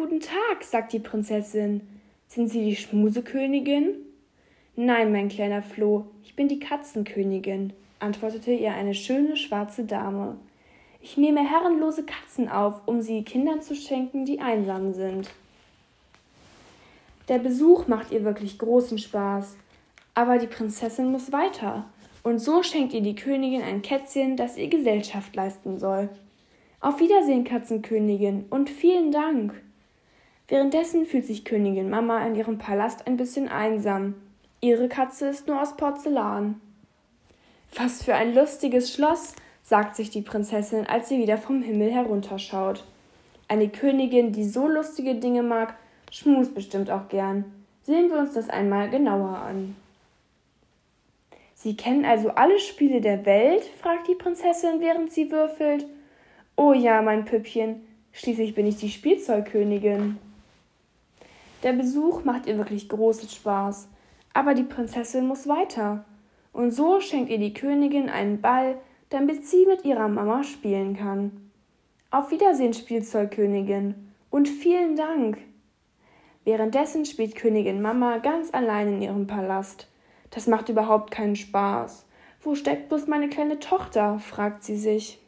Guten Tag, sagt die Prinzessin. Sind Sie die Schmusekönigin? Nein, mein kleiner Floh, ich bin die Katzenkönigin, antwortete ihr eine schöne schwarze Dame. Ich nehme herrenlose Katzen auf, um sie Kindern zu schenken, die einsam sind. Der Besuch macht ihr wirklich großen Spaß, aber die Prinzessin muss weiter, und so schenkt ihr die Königin ein Kätzchen, das ihr Gesellschaft leisten soll. Auf Wiedersehen, Katzenkönigin, und vielen Dank. Währenddessen fühlt sich Königin Mama in ihrem Palast ein bisschen einsam. Ihre Katze ist nur aus Porzellan. Was für ein lustiges Schloss, sagt sich die Prinzessin, als sie wieder vom Himmel herunterschaut. Eine Königin, die so lustige Dinge mag, schmust bestimmt auch gern. Sehen wir uns das einmal genauer an. Sie kennen also alle Spiele der Welt? fragt die Prinzessin, während sie würfelt. Oh ja, mein Püppchen, schließlich bin ich die Spielzeugkönigin. Der Besuch macht ihr wirklich großen Spaß, aber die Prinzessin muss weiter. Und so schenkt ihr die Königin einen Ball, damit sie mit ihrer Mama spielen kann. Auf Wiedersehen, Spielzeugkönigin, und vielen Dank. Währenddessen spielt Königin Mama ganz allein in ihrem Palast. Das macht überhaupt keinen Spaß. Wo steckt bloß meine kleine Tochter? fragt sie sich.